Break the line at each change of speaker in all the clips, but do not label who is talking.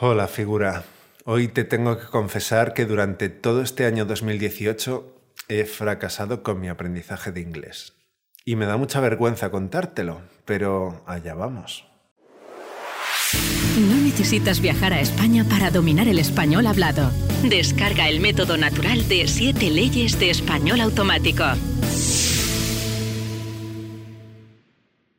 Hola figura. Hoy te tengo que confesar que durante todo este año 2018 he fracasado con mi aprendizaje de inglés. Y me da mucha vergüenza contártelo, pero allá vamos.
No necesitas viajar a España para dominar el español hablado. Descarga el método natural de 7 leyes de español automático.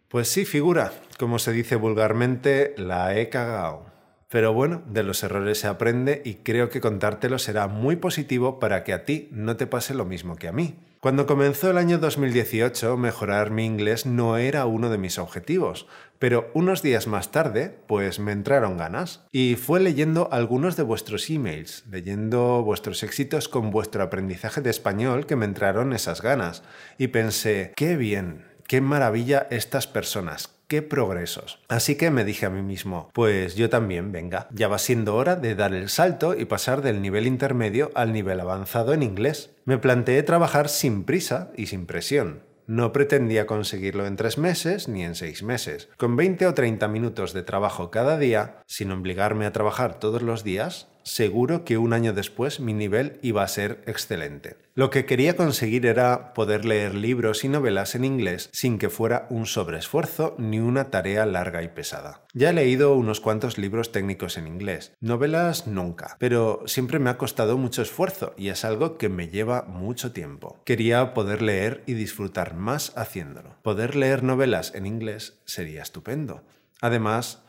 Pues sí, figura. Como se dice vulgarmente, la he cagao. Pero bueno, de los errores se aprende y creo que contártelo será muy positivo para que a ti no te pase lo mismo que a mí. Cuando comenzó el año 2018, mejorar mi inglés no era uno de mis objetivos, pero unos días más tarde, pues me entraron ganas. Y fue leyendo algunos de vuestros emails, leyendo vuestros éxitos con vuestro aprendizaje de español que me entraron esas ganas. Y pensé, qué bien, qué maravilla estas personas, qué progresos. Así que me dije a mí mismo, pues yo también, venga, ya va siendo hora de dar el salto y pasar del nivel intermedio al nivel avanzado en inglés. Me planteé trabajar sin prisa y sin presión. No pretendía conseguirlo en tres meses ni en seis meses. Con 20 o 30 minutos de trabajo cada día, sin obligarme a trabajar todos los días, seguro que un año después mi nivel iba a ser excelente. Lo que quería conseguir era poder leer libros y novelas en inglés sin que fuera un sobreesfuerzo ni una tarea larga y pesada. Ya he leído unos cuantos libros técnicos en inglés, novelas nunca, pero siempre me ha costado mucho esfuerzo y es algo que me lleva mucho tiempo. Quería poder leer y disfrutar más haciéndolo. Poder leer novelas en inglés sería estupendo. Además,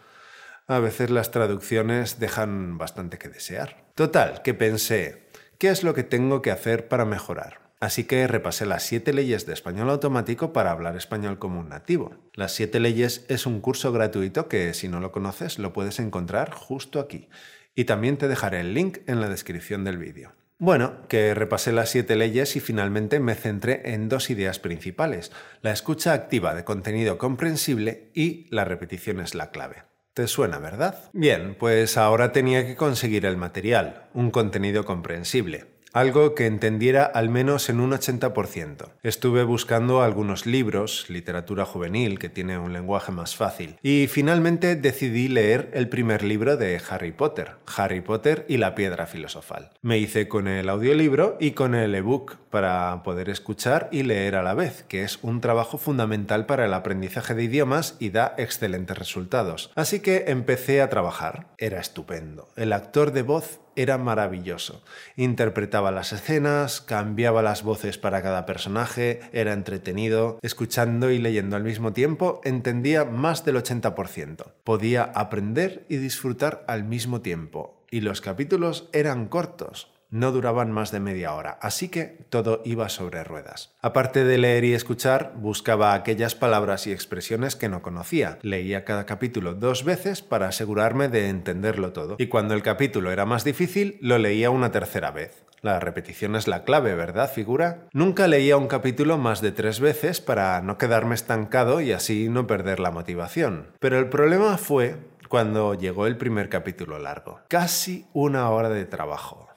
a veces las traducciones dejan bastante que desear. Total, que pensé, ¿qué es lo que tengo que hacer para mejorar? Así que repasé las siete leyes de español automático para hablar español como un nativo. Las siete leyes es un curso gratuito que si no lo conoces lo puedes encontrar justo aquí. Y también te dejaré el link en la descripción del vídeo. Bueno, que repasé las siete leyes y finalmente me centré en dos ideas principales, la escucha activa de contenido comprensible y la repetición es la clave. Te suena, ¿verdad? Bien, pues ahora tenía que conseguir el material, un contenido comprensible algo que entendiera al menos en un 80%. Estuve buscando algunos libros, literatura juvenil, que tiene un lenguaje más fácil, y finalmente decidí leer el primer libro de Harry Potter, Harry Potter y la piedra filosofal. Me hice con el audiolibro y con el ebook para poder escuchar y leer a la vez, que es un trabajo fundamental para el aprendizaje de idiomas y da excelentes resultados. Así que empecé a trabajar. Era estupendo. El actor de voz era maravilloso. Interpretaba las escenas, cambiaba las voces para cada personaje, era entretenido. Escuchando y leyendo al mismo tiempo, entendía más del 80%. Podía aprender y disfrutar al mismo tiempo. Y los capítulos eran cortos no duraban más de media hora, así que todo iba sobre ruedas. Aparte de leer y escuchar, buscaba aquellas palabras y expresiones que no conocía. Leía cada capítulo dos veces para asegurarme de entenderlo todo, y cuando el capítulo era más difícil, lo leía una tercera vez. La repetición es la clave, ¿verdad, figura? Nunca leía un capítulo más de tres veces para no quedarme estancado y así no perder la motivación. Pero el problema fue cuando llegó el primer capítulo largo. Casi una hora de trabajo.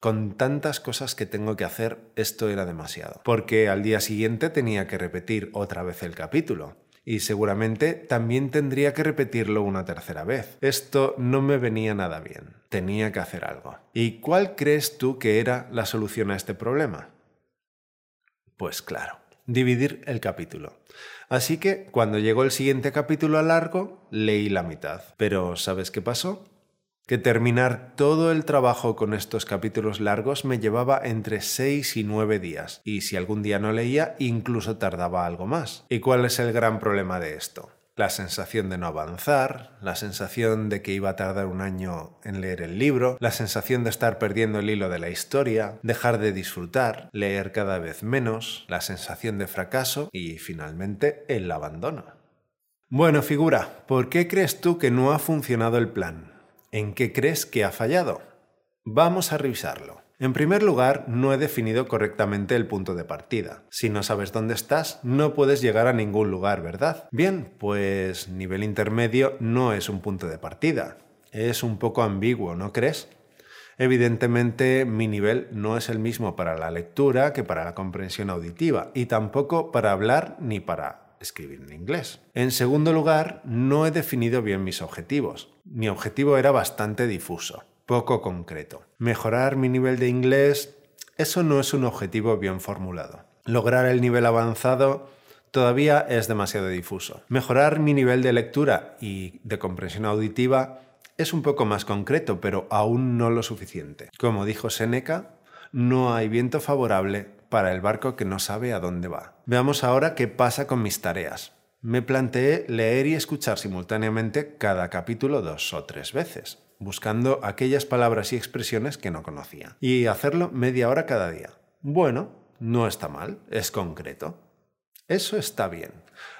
Con tantas cosas que tengo que hacer, esto era demasiado. Porque al día siguiente tenía que repetir otra vez el capítulo. Y seguramente también tendría que repetirlo una tercera vez. Esto no me venía nada bien. Tenía que hacer algo. ¿Y cuál crees tú que era la solución a este problema? Pues claro, dividir el capítulo. Así que cuando llegó el siguiente capítulo a largo, leí la mitad. Pero ¿sabes qué pasó? Que terminar todo el trabajo con estos capítulos largos me llevaba entre 6 y 9 días, y si algún día no leía, incluso tardaba algo más. ¿Y cuál es el gran problema de esto? La sensación de no avanzar, la sensación de que iba a tardar un año en leer el libro, la sensación de estar perdiendo el hilo de la historia, dejar de disfrutar, leer cada vez menos, la sensación de fracaso y finalmente el abandono. Bueno, figura, ¿por qué crees tú que no ha funcionado el plan? ¿En qué crees que ha fallado? Vamos a revisarlo. En primer lugar, no he definido correctamente el punto de partida. Si no sabes dónde estás, no puedes llegar a ningún lugar, ¿verdad? Bien, pues nivel intermedio no es un punto de partida. Es un poco ambiguo, ¿no crees? Evidentemente, mi nivel no es el mismo para la lectura que para la comprensión auditiva, y tampoco para hablar ni para escribir en inglés. En segundo lugar, no he definido bien mis objetivos. Mi objetivo era bastante difuso, poco concreto. Mejorar mi nivel de inglés, eso no es un objetivo bien formulado. Lograr el nivel avanzado todavía es demasiado difuso. Mejorar mi nivel de lectura y de comprensión auditiva es un poco más concreto, pero aún no lo suficiente. Como dijo Seneca, no hay viento favorable para el barco que no sabe a dónde va. Veamos ahora qué pasa con mis tareas. Me planteé leer y escuchar simultáneamente cada capítulo dos o tres veces, buscando aquellas palabras y expresiones que no conocía, y hacerlo media hora cada día. Bueno, no está mal, es concreto. Eso está bien,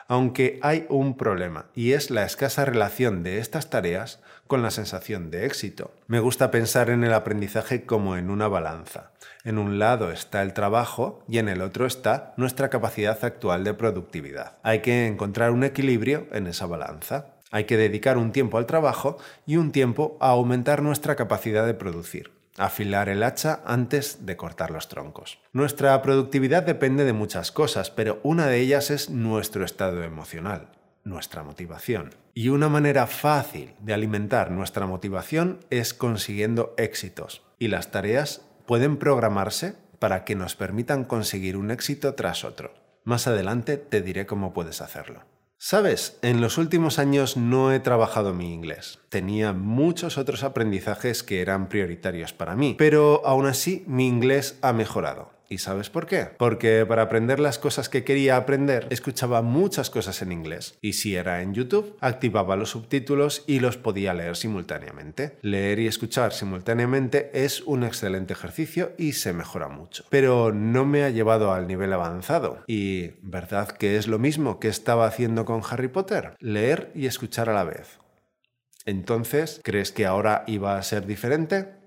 aunque hay un problema, y es la escasa relación de estas tareas con la sensación de éxito. Me gusta pensar en el aprendizaje como en una balanza. En un lado está el trabajo y en el otro está nuestra capacidad actual de productividad. Hay que encontrar un equilibrio en esa balanza. Hay que dedicar un tiempo al trabajo y un tiempo a aumentar nuestra capacidad de producir. Afilar el hacha antes de cortar los troncos. Nuestra productividad depende de muchas cosas, pero una de ellas es nuestro estado emocional nuestra motivación. Y una manera fácil de alimentar nuestra motivación es consiguiendo éxitos. Y las tareas pueden programarse para que nos permitan conseguir un éxito tras otro. Más adelante te diré cómo puedes hacerlo. Sabes, en los últimos años no he trabajado mi inglés. Tenía muchos otros aprendizajes que eran prioritarios para mí, pero aún así mi inglés ha mejorado. ¿Y sabes por qué? Porque para aprender las cosas que quería aprender, escuchaba muchas cosas en inglés. Y si era en YouTube, activaba los subtítulos y los podía leer simultáneamente. Leer y escuchar simultáneamente es un excelente ejercicio y se mejora mucho. Pero no me ha llevado al nivel avanzado. Y ¿verdad que es lo mismo que estaba haciendo con Harry Potter? Leer y escuchar a la vez. Entonces, ¿crees que ahora iba a ser diferente?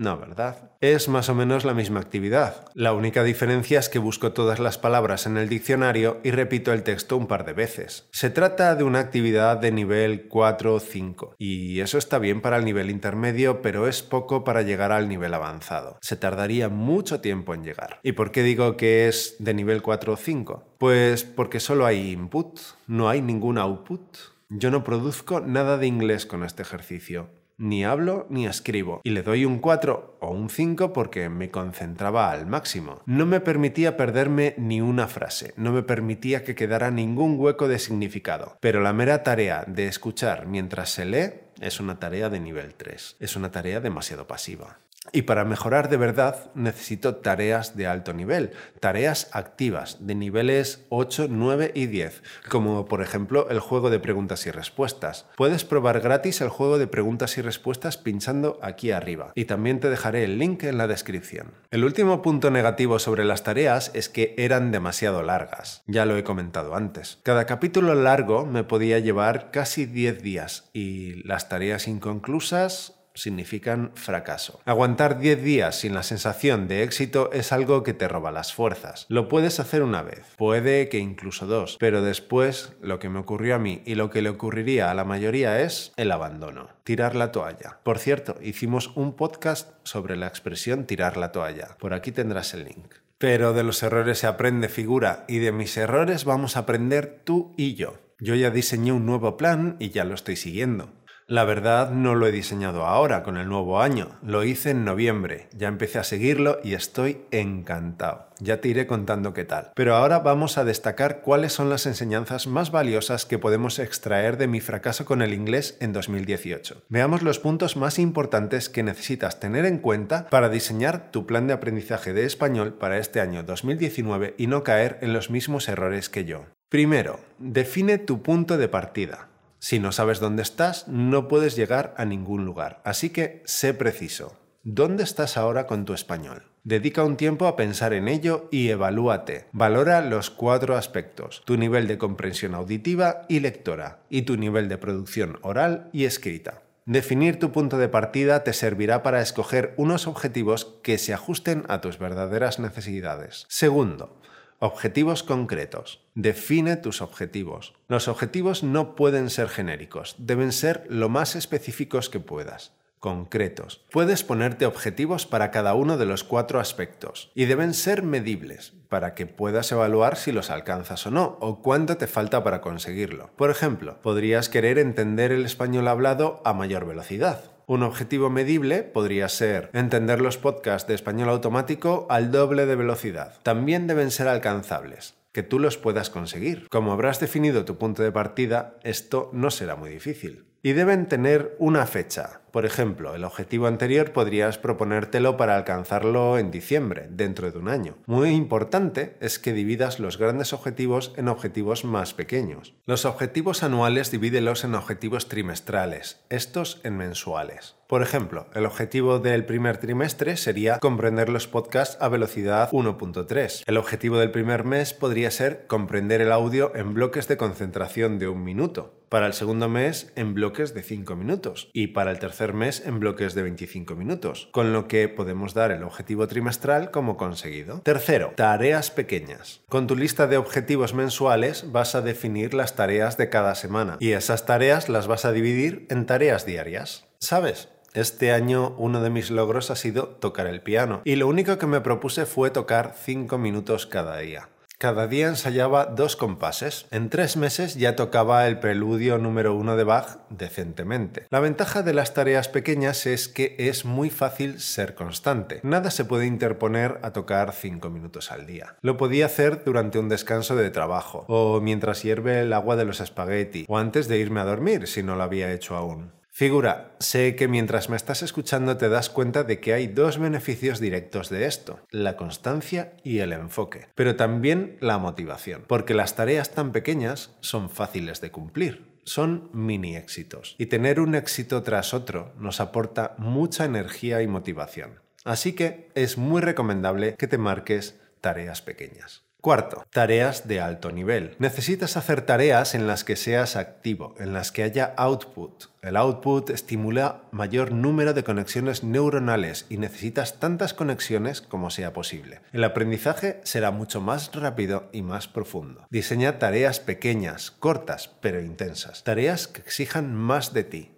No, ¿verdad? Es más o menos la misma actividad. La única diferencia es que busco todas las palabras en el diccionario y repito el texto un par de veces. Se trata de una actividad de nivel 4 o 5, y eso está bien para el nivel intermedio, pero es poco para llegar al nivel avanzado. Se tardaría mucho tiempo en llegar. ¿Y por qué digo que es de nivel 4 o 5? Pues porque solo hay input, no hay ningún output. Yo no produzco nada de inglés con este ejercicio ni hablo ni escribo. Y le doy un 4 o un 5 porque me concentraba al máximo. No me permitía perderme ni una frase, no me permitía que quedara ningún hueco de significado. Pero la mera tarea de escuchar mientras se lee es una tarea de nivel 3. Es una tarea demasiado pasiva. Y para mejorar de verdad necesito tareas de alto nivel, tareas activas de niveles 8, 9 y 10, como por ejemplo el juego de preguntas y respuestas. Puedes probar gratis el juego de preguntas y respuestas pinchando aquí arriba y también te dejaré el link en la descripción. El último punto negativo sobre las tareas es que eran demasiado largas, ya lo he comentado antes. Cada capítulo largo me podía llevar casi 10 días y las tareas inconclusas significan fracaso. Aguantar 10 días sin la sensación de éxito es algo que te roba las fuerzas. Lo puedes hacer una vez, puede que incluso dos, pero después lo que me ocurrió a mí y lo que le ocurriría a la mayoría es el abandono, tirar la toalla. Por cierto, hicimos un podcast sobre la expresión tirar la toalla. Por aquí tendrás el link. Pero de los errores se aprende figura y de mis errores vamos a aprender tú y yo. Yo ya diseñé un nuevo plan y ya lo estoy siguiendo. La verdad no lo he diseñado ahora con el nuevo año, lo hice en noviembre, ya empecé a seguirlo y estoy encantado. Ya te iré contando qué tal. Pero ahora vamos a destacar cuáles son las enseñanzas más valiosas que podemos extraer de mi fracaso con el inglés en 2018. Veamos los puntos más importantes que necesitas tener en cuenta para diseñar tu plan de aprendizaje de español para este año 2019 y no caer en los mismos errores que yo. Primero, define tu punto de partida. Si no sabes dónde estás, no puedes llegar a ningún lugar. Así que sé preciso. ¿Dónde estás ahora con tu español? Dedica un tiempo a pensar en ello y evalúate. Valora los cuatro aspectos, tu nivel de comprensión auditiva y lectora, y tu nivel de producción oral y escrita. Definir tu punto de partida te servirá para escoger unos objetivos que se ajusten a tus verdaderas necesidades. Segundo, Objetivos concretos. Define tus objetivos. Los objetivos no pueden ser genéricos, deben ser lo más específicos que puedas. concretos. Puedes ponerte objetivos para cada uno de los cuatro aspectos y deben ser medibles para que puedas evaluar si los alcanzas o no o cuánto te falta para conseguirlo. Por ejemplo, podrías querer entender el español hablado a mayor velocidad. Un objetivo medible podría ser entender los podcasts de español automático al doble de velocidad. También deben ser alcanzables que tú los puedas conseguir. Como habrás definido tu punto de partida, esto no será muy difícil. Y deben tener una fecha. Por ejemplo, el objetivo anterior podrías proponértelo para alcanzarlo en diciembre, dentro de un año. Muy importante es que dividas los grandes objetivos en objetivos más pequeños. Los objetivos anuales divídelos en objetivos trimestrales, estos en mensuales. Por ejemplo, el objetivo del primer trimestre sería comprender los podcasts a velocidad 1.3. El objetivo del primer mes podría ser comprender el audio en bloques de concentración de un minuto. Para el segundo mes en bloques de 5 minutos. Y para el tercer mes en bloques de 25 minutos. Con lo que podemos dar el objetivo trimestral como conseguido. Tercero, tareas pequeñas. Con tu lista de objetivos mensuales vas a definir las tareas de cada semana. Y esas tareas las vas a dividir en tareas diarias. ¿Sabes? Este año uno de mis logros ha sido tocar el piano y lo único que me propuse fue tocar 5 minutos cada día. Cada día ensayaba dos compases. En tres meses ya tocaba el preludio número uno de Bach decentemente. La ventaja de las tareas pequeñas es que es muy fácil ser constante. Nada se puede interponer a tocar cinco minutos al día. Lo podía hacer durante un descanso de trabajo, o mientras hierve el agua de los espagueti, o antes de irme a dormir si no lo había hecho aún. Figura, sé que mientras me estás escuchando te das cuenta de que hay dos beneficios directos de esto, la constancia y el enfoque, pero también la motivación, porque las tareas tan pequeñas son fáciles de cumplir. Son mini éxitos y tener un éxito tras otro nos aporta mucha energía y motivación. Así que es muy recomendable que te marques tareas pequeñas. Cuarto, tareas de alto nivel. Necesitas hacer tareas en las que seas activo, en las que haya output. El output estimula mayor número de conexiones neuronales y necesitas tantas conexiones como sea posible. El aprendizaje será mucho más rápido y más profundo. Diseña tareas pequeñas, cortas, pero intensas. Tareas que exijan más de ti.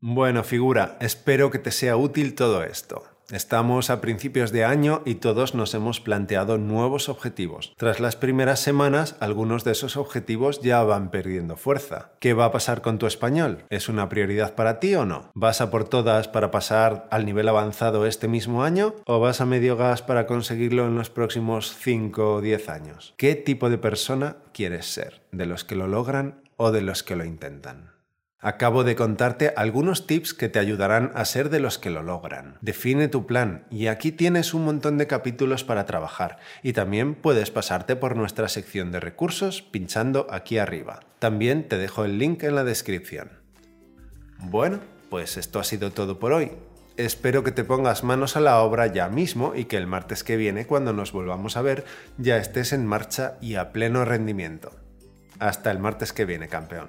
Bueno, figura, espero que te sea útil todo esto. Estamos a principios de año y todos nos hemos planteado nuevos objetivos. Tras las primeras semanas, algunos de esos objetivos ya van perdiendo fuerza. ¿Qué va a pasar con tu español? ¿Es una prioridad para ti o no? ¿Vas a por todas para pasar al nivel avanzado este mismo año o vas a medio gas para conseguirlo en los próximos 5 o 10 años? ¿Qué tipo de persona quieres ser? ¿De los que lo logran o de los que lo intentan? Acabo de contarte algunos tips que te ayudarán a ser de los que lo logran. Define tu plan y aquí tienes un montón de capítulos para trabajar y también puedes pasarte por nuestra sección de recursos pinchando aquí arriba. También te dejo el link en la descripción. Bueno, pues esto ha sido todo por hoy. Espero que te pongas manos a la obra ya mismo y que el martes que viene, cuando nos volvamos a ver, ya estés en marcha y a pleno rendimiento. Hasta el martes que viene, campeón.